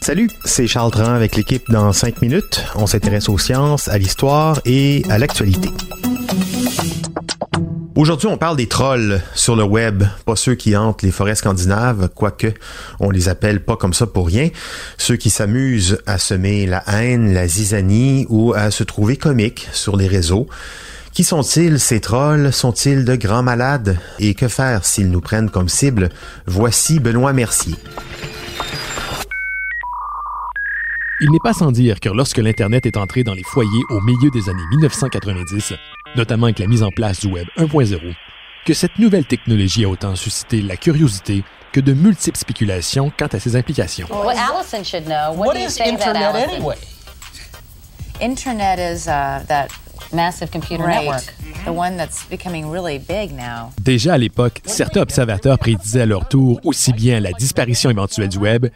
Salut, c'est Charles Tran avec l'équipe dans 5 minutes. On s'intéresse aux sciences, à l'histoire et à l'actualité. Aujourd'hui, on parle des trolls sur le web, pas ceux qui hantent les forêts scandinaves, quoique on les appelle pas comme ça pour rien, ceux qui s'amusent à semer la haine, la zizanie ou à se trouver comiques sur les réseaux. Qui sont-ils, ces trolls? Sont-ils de grands malades? Et que faire s'ils nous prennent comme cible? Voici Benoît Mercier. Il n'est pas sans dire que lorsque l'Internet est entré dans les foyers au milieu des années 1990, notamment avec la mise en place du Web 1.0, que cette nouvelle technologie a autant suscité la curiosité que de multiples spéculations quant à ses implications. Well, Allison should know. What, What do you is internet Allison? anyway? Internet is uh, that massive computer Right. network, the one that's becoming really big now. Déjà à l'époque, certains observateurs prédisaient à leur tour aussi bien la disparition éventuelle du Web,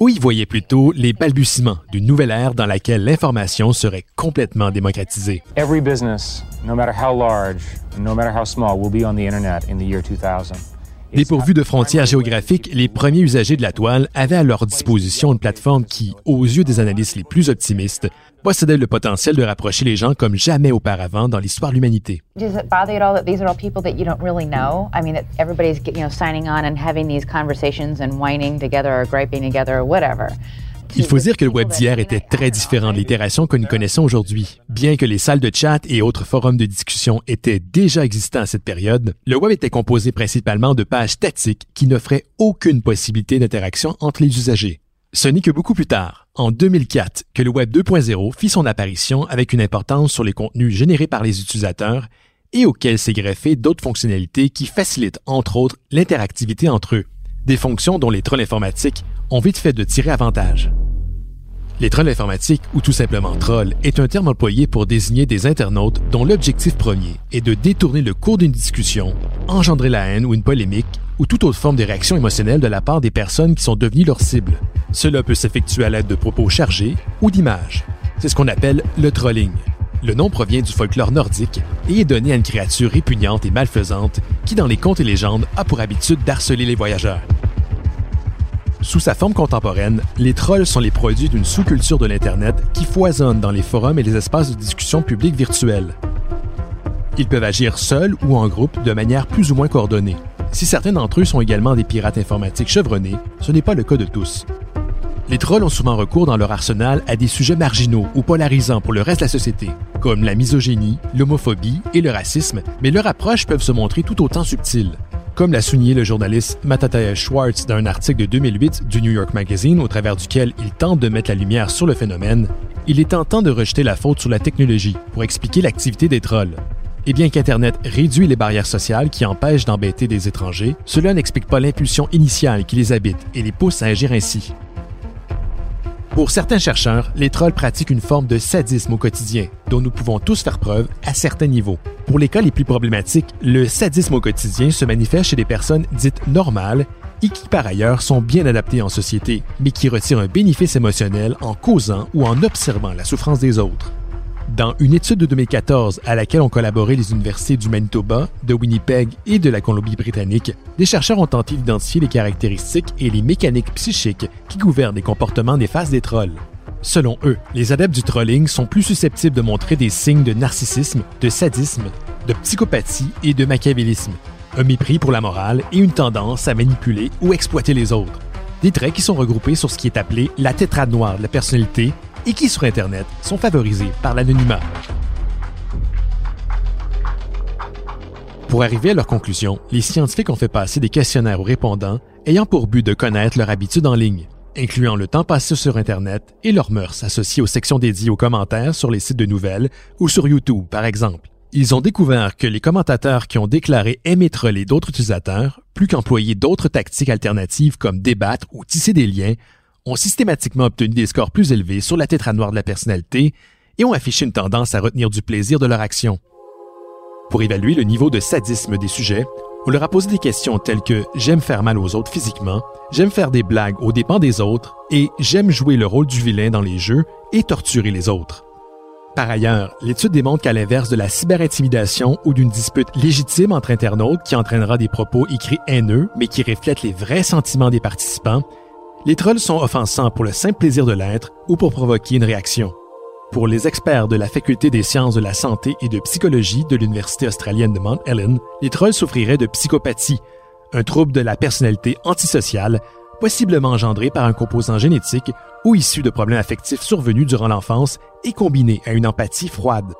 ou ils voyaient plutôt les balbutiements d'une nouvelle ère dans laquelle l'information serait complètement démocratisée. Every business, no matter how large, no matter how small, will be on the internet in the year 2000. Dépourvus de frontières géographiques, les premiers usagers de la toile avaient à leur disposition une plateforme qui, aux yeux des analystes les plus optimistes, possédait le potentiel de rapprocher les gens comme jamais auparavant dans l'histoire de l'humanité. Il faut dire que le web d'hier était très différent de l'itération que nous connaissons aujourd'hui. Bien que les salles de chat et autres forums de discussion étaient déjà existants à cette période, le web était composé principalement de pages statiques qui n'offraient aucune possibilité d'interaction entre les usagers. Ce n'est que beaucoup plus tard, en 2004, que le Web 2.0 fit son apparition avec une importance sur les contenus générés par les utilisateurs et auxquels s'est greffé d'autres fonctionnalités qui facilitent, entre autres, l'interactivité entre eux. Des fonctions dont les trolls informatiques ont vite fait de tirer avantage. Les trolls informatiques, ou tout simplement trolls, est un terme employé pour désigner des internautes dont l'objectif premier est de détourner le cours d'une discussion, engendrer la haine ou une polémique, ou toute autre forme de réaction émotionnelle de la part des personnes qui sont devenues leur cible. Cela peut s'effectuer à l'aide de propos chargés ou d'images. C'est ce qu'on appelle le trolling. Le nom provient du folklore nordique et est donné à une créature répugnante et malfaisante qui, dans les contes et légendes, a pour habitude d'harceler les voyageurs. Sous sa forme contemporaine, les trolls sont les produits d'une sous-culture de l'Internet qui foisonne dans les forums et les espaces de discussion publics virtuels. Ils peuvent agir seuls ou en groupe de manière plus ou moins coordonnée. Si certains d'entre eux sont également des pirates informatiques chevronnés, ce n'est pas le cas de tous. Les trolls ont souvent recours dans leur arsenal à des sujets marginaux ou polarisants pour le reste de la société, comme la misogynie, l'homophobie et le racisme, mais leurs approches peuvent se montrer tout autant subtiles. Comme l'a souligné le journaliste Mattathias Schwartz dans un article de 2008 du New York Magazine au travers duquel il tente de mettre la lumière sur le phénomène, il est tentant de rejeter la faute sur la technologie pour expliquer l'activité des trolls. Et bien qu'Internet réduit les barrières sociales qui empêchent d'embêter des étrangers, cela n'explique pas l'impulsion initiale qui les habite et les pousse à agir ainsi. Pour certains chercheurs, les trolls pratiquent une forme de sadisme au quotidien, dont nous pouvons tous faire preuve à certains niveaux. Pour les cas les plus problématiques, le sadisme au quotidien se manifeste chez des personnes dites normales et qui par ailleurs sont bien adaptées en société, mais qui retirent un bénéfice émotionnel en causant ou en observant la souffrance des autres. Dans une étude de 2014 à laquelle ont collaboré les universités du Manitoba, de Winnipeg et de la Colombie-Britannique, des chercheurs ont tenté d'identifier les caractéristiques et les mécaniques psychiques qui gouvernent les comportements néfastes des trolls. Selon eux, les adeptes du trolling sont plus susceptibles de montrer des signes de narcissisme, de sadisme, de psychopathie et de machiavélisme, un mépris pour la morale et une tendance à manipuler ou exploiter les autres. Des traits qui sont regroupés sur ce qui est appelé la tétrade noire de la personnalité et qui sur Internet sont favorisés par l'anonymat. Pour arriver à leur conclusion, les scientifiques ont fait passer des questionnaires aux répondants ayant pour but de connaître leur habitude en ligne, incluant le temps passé sur Internet et leurs mœurs associées aux sections dédiées aux commentaires sur les sites de nouvelles ou sur YouTube, par exemple. Ils ont découvert que les commentateurs qui ont déclaré aimer troller d'autres utilisateurs, plus qu'employer d'autres tactiques alternatives comme débattre ou tisser des liens, ont systématiquement obtenu des scores plus élevés sur la tétranoire de la personnalité et ont affiché une tendance à retenir du plaisir de leur action. Pour évaluer le niveau de sadisme des sujets, on leur a posé des questions telles que j'aime faire mal aux autres physiquement, j'aime faire des blagues aux dépens des autres et j'aime jouer le rôle du vilain dans les jeux et torturer les autres. Par ailleurs, l'étude démontre qu'à l'inverse de la cyberintimidation ou d'une dispute légitime entre internautes qui entraînera des propos écrits haineux mais qui reflètent les vrais sentiments des participants, les trolls sont offensants pour le simple plaisir de l'être ou pour provoquer une réaction. Pour les experts de la Faculté des sciences de la santé et de psychologie de l'Université australienne de Mount Ellen, les trolls souffriraient de psychopathie, un trouble de la personnalité antisociale, possiblement engendré par un composant génétique ou issu de problèmes affectifs survenus durant l'enfance et combiné à une empathie froide.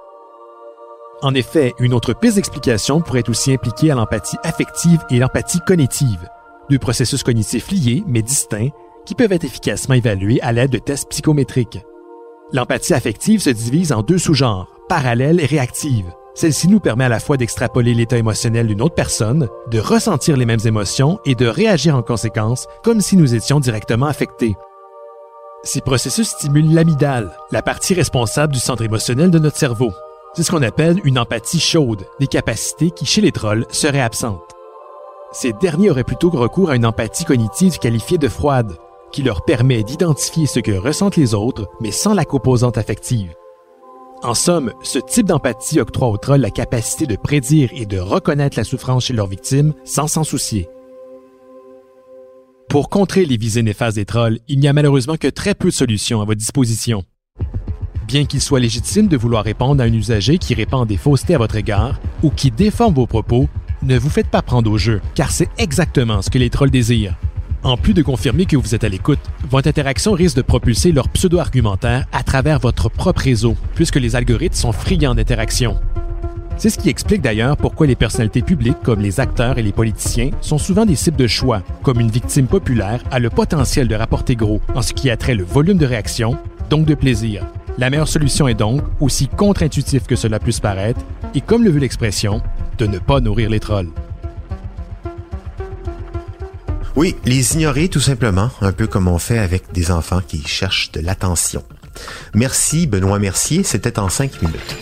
En effet, une autre piste d'explication pourrait aussi impliquer à l'empathie affective et l'empathie cognitive, deux processus cognitifs liés mais distincts qui peuvent être efficacement évalués à l'aide de tests psychométriques. L'empathie affective se divise en deux sous-genres, parallèle et réactive. Celle-ci nous permet à la fois d'extrapoler l'état émotionnel d'une autre personne, de ressentir les mêmes émotions et de réagir en conséquence comme si nous étions directement affectés. Ces processus stimulent l'amygdale, la partie responsable du centre émotionnel de notre cerveau. C'est ce qu'on appelle une empathie chaude, des capacités qui, chez les trolls, seraient absentes. Ces derniers auraient plutôt recours à une empathie cognitive qualifiée de froide, qui leur permet d'identifier ce que ressentent les autres, mais sans la composante affective. En somme, ce type d'empathie octroie aux trolls la capacité de prédire et de reconnaître la souffrance chez leurs victimes sans s'en soucier. Pour contrer les visées néfastes des trolls, il n'y a malheureusement que très peu de solutions à votre disposition. Bien qu'il soit légitime de vouloir répondre à un usager qui répand des faussetés à votre égard ou qui déforme vos propos, ne vous faites pas prendre au jeu, car c'est exactement ce que les trolls désirent. En plus de confirmer que vous êtes à l'écoute, votre interaction risque de propulser leur pseudo-argumentaire à travers votre propre réseau, puisque les algorithmes sont friands d'interaction. C'est ce qui explique d'ailleurs pourquoi les personnalités publiques comme les acteurs et les politiciens sont souvent des cibles de choix, comme une victime populaire a le potentiel de rapporter gros en ce qui a trait le volume de réaction, donc de plaisir. La meilleure solution est donc, aussi contre-intuitif que cela puisse paraître, et comme le veut l'expression, de ne pas nourrir les trolls. Oui, les ignorer tout simplement, un peu comme on fait avec des enfants qui cherchent de l'attention. Merci Benoît Mercier, c'était en cinq minutes.